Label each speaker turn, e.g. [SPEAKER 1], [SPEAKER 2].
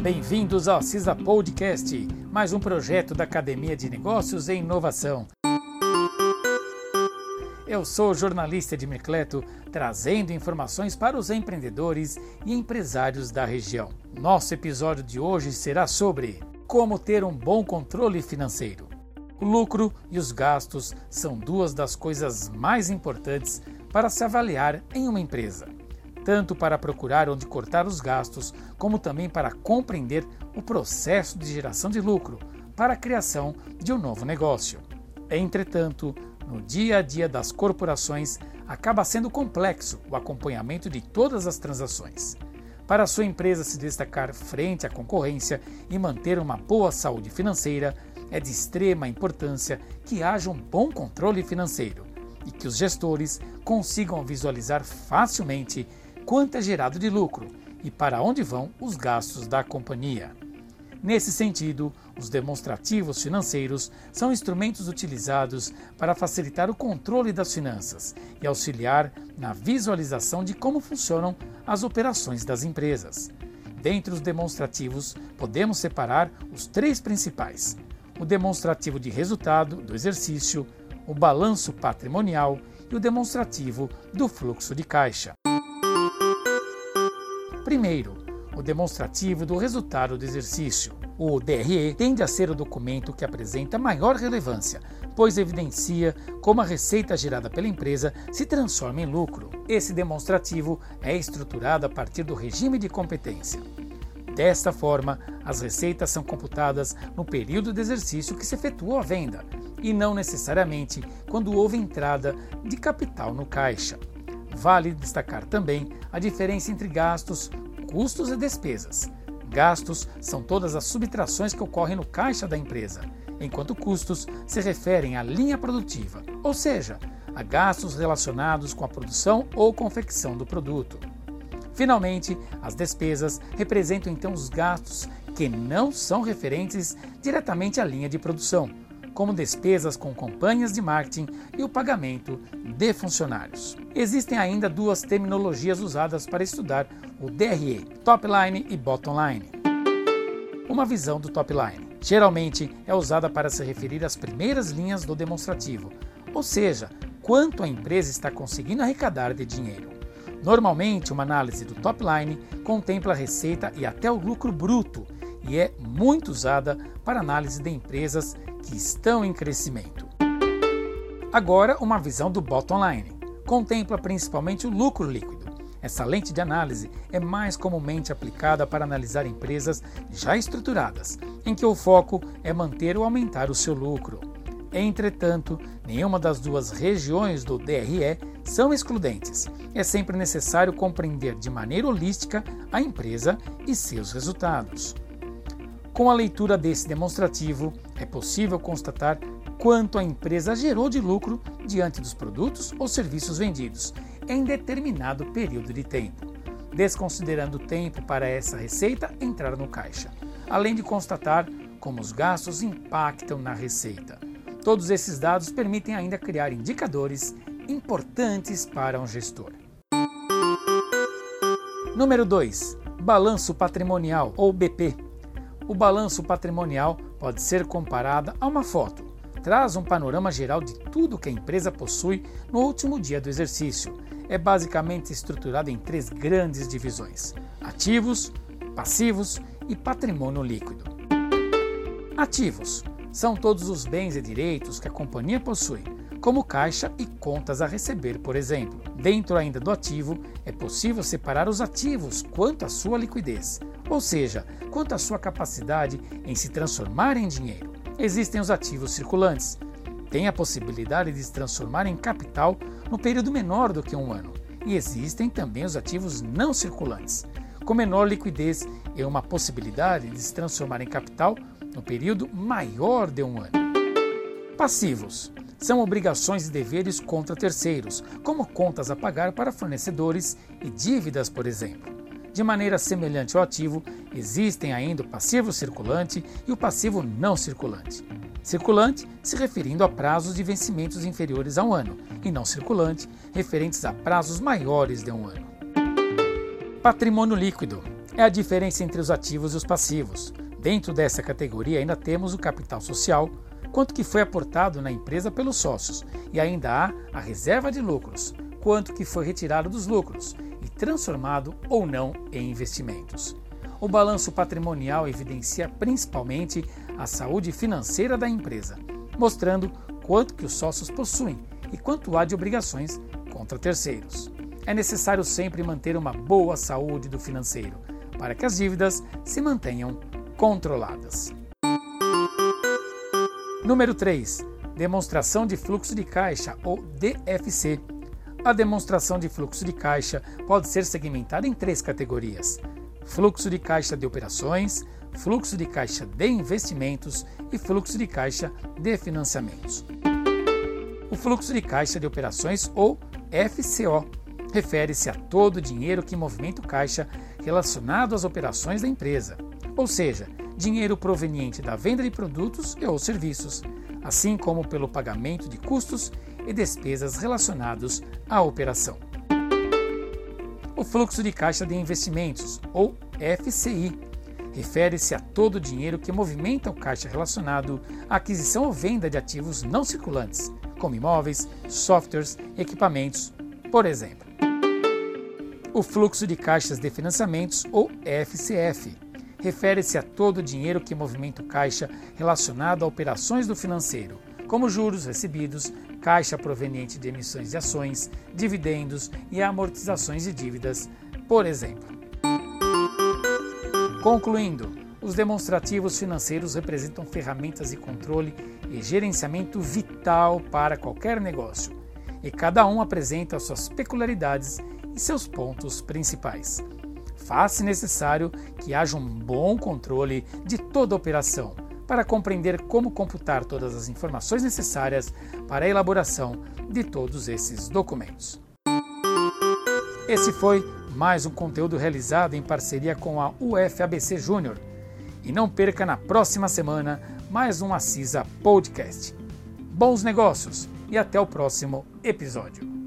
[SPEAKER 1] Bem-vindos ao CISA Podcast, mais um projeto da Academia de Negócios e Inovação. Eu sou jornalista de Mercleto, trazendo informações para os empreendedores e empresários da região. Nosso episódio de hoje será sobre como ter um bom controle financeiro. O lucro e os gastos são duas das coisas mais importantes para se avaliar em uma empresa tanto para procurar onde cortar os gastos, como também para compreender o processo de geração de lucro para a criação de um novo negócio. Entretanto, no dia a dia das corporações, acaba sendo complexo o acompanhamento de todas as transações. Para sua empresa se destacar frente à concorrência e manter uma boa saúde financeira, é de extrema importância que haja um bom controle financeiro e que os gestores consigam visualizar facilmente quanto é gerado de lucro e para onde vão os gastos da companhia. Nesse sentido, os demonstrativos financeiros são instrumentos utilizados para facilitar o controle das finanças e auxiliar na visualização de como funcionam as operações das empresas. Dentre os demonstrativos, podemos separar os três principais: o demonstrativo de resultado do exercício, o balanço patrimonial e o demonstrativo do fluxo de caixa. Primeiro, o demonstrativo do resultado do exercício. O DRE tende a ser o documento que apresenta maior relevância, pois evidencia como a receita gerada pela empresa se transforma em lucro. Esse demonstrativo é estruturado a partir do regime de competência. Desta forma, as receitas são computadas no período de exercício que se efetuou a venda, e não necessariamente quando houve entrada de capital no caixa. Vale destacar também a diferença entre gastos, custos e despesas. Gastos são todas as subtrações que ocorrem no caixa da empresa, enquanto custos se referem à linha produtiva, ou seja, a gastos relacionados com a produção ou confecção do produto. Finalmente, as despesas representam então os gastos que não são referentes diretamente à linha de produção, como despesas com campanhas de marketing e o pagamento de funcionários. Existem ainda duas terminologias usadas para estudar o DRE, top line e bottom line. Uma visão do top line geralmente é usada para se referir às primeiras linhas do demonstrativo, ou seja, quanto a empresa está conseguindo arrecadar de dinheiro. Normalmente, uma análise do top line contempla a receita e até o lucro bruto e é muito usada para análise de empresas que estão em crescimento. Agora, uma visão do bottom line. Contempla principalmente o lucro líquido. Essa lente de análise é mais comumente aplicada para analisar empresas já estruturadas, em que o foco é manter ou aumentar o seu lucro. Entretanto, nenhuma das duas regiões do DRE são excludentes. É sempre necessário compreender de maneira holística a empresa e seus resultados. Com a leitura desse demonstrativo, é possível constatar quanto a empresa gerou de lucro diante dos produtos ou serviços vendidos em determinado período de tempo, desconsiderando o tempo para essa receita entrar no caixa, além de constatar como os gastos impactam na receita. Todos esses dados permitem ainda criar indicadores importantes para um gestor. Número 2. Balanço patrimonial ou BP o balanço patrimonial pode ser comparado a uma foto. Traz um panorama geral de tudo que a empresa possui no último dia do exercício. É basicamente estruturado em três grandes divisões: ativos, passivos e patrimônio líquido. Ativos são todos os bens e direitos que a companhia possui, como caixa e contas a receber, por exemplo. Dentro ainda do ativo, é possível separar os ativos quanto à sua liquidez, ou seja, quanto à sua capacidade em se transformar em dinheiro. Existem os ativos circulantes. Tem a possibilidade de se transformar em capital no período menor do que um ano. E existem também os ativos não circulantes, com menor liquidez e uma possibilidade de se transformar em capital no período maior de um ano. Passivos são obrigações e deveres contra terceiros, como contas a pagar para fornecedores e dívidas, por exemplo. De maneira semelhante ao ativo, existem ainda o passivo circulante e o passivo não circulante. Circulante se referindo a prazos de vencimentos inferiores a um ano, e não circulante referentes a prazos maiores de um ano. Patrimônio líquido é a diferença entre os ativos e os passivos. Dentro dessa categoria ainda temos o capital social, quanto que foi aportado na empresa pelos sócios, e ainda há a reserva de lucros, quanto que foi retirado dos lucros e transformado ou não em investimentos. O balanço patrimonial evidencia principalmente a saúde financeira da empresa, mostrando quanto que os sócios possuem e quanto há de obrigações contra terceiros. É necessário sempre manter uma boa saúde do financeiro, para que as dívidas se mantenham controladas. Número 3. Demonstração de fluxo de caixa, ou DFC. A demonstração de fluxo de caixa pode ser segmentada em três categorias: fluxo de caixa de operações, fluxo de caixa de investimentos e fluxo de caixa de financiamentos. O fluxo de caixa de operações, ou FCO, refere-se a todo o dinheiro que movimenta o caixa relacionado às operações da empresa, ou seja, dinheiro proveniente da venda de produtos e ou serviços, assim como pelo pagamento de custos e despesas relacionados à operação. O fluxo de caixa de investimentos, ou FCI, refere-se a todo o dinheiro que movimenta o caixa relacionado à aquisição ou venda de ativos não circulantes, como imóveis, softwares, equipamentos, por exemplo. O fluxo de caixas de financiamentos, ou FCF, refere-se a todo o dinheiro que movimenta o caixa relacionado a operações do financeiro, como juros recebidos, caixa proveniente de emissões de ações, dividendos e amortizações de dívidas, por exemplo. Concluindo, os demonstrativos financeiros representam ferramentas de controle e gerenciamento vital para qualquer negócio, e cada um apresenta suas peculiaridades e seus pontos principais faz-se necessário que haja um bom controle de toda a operação para compreender como computar todas as informações necessárias para a elaboração de todos esses documentos. Esse foi mais um conteúdo realizado em parceria com a UFABC Júnior. E não perca na próxima semana mais um Assisa Podcast. Bons negócios e até o próximo episódio.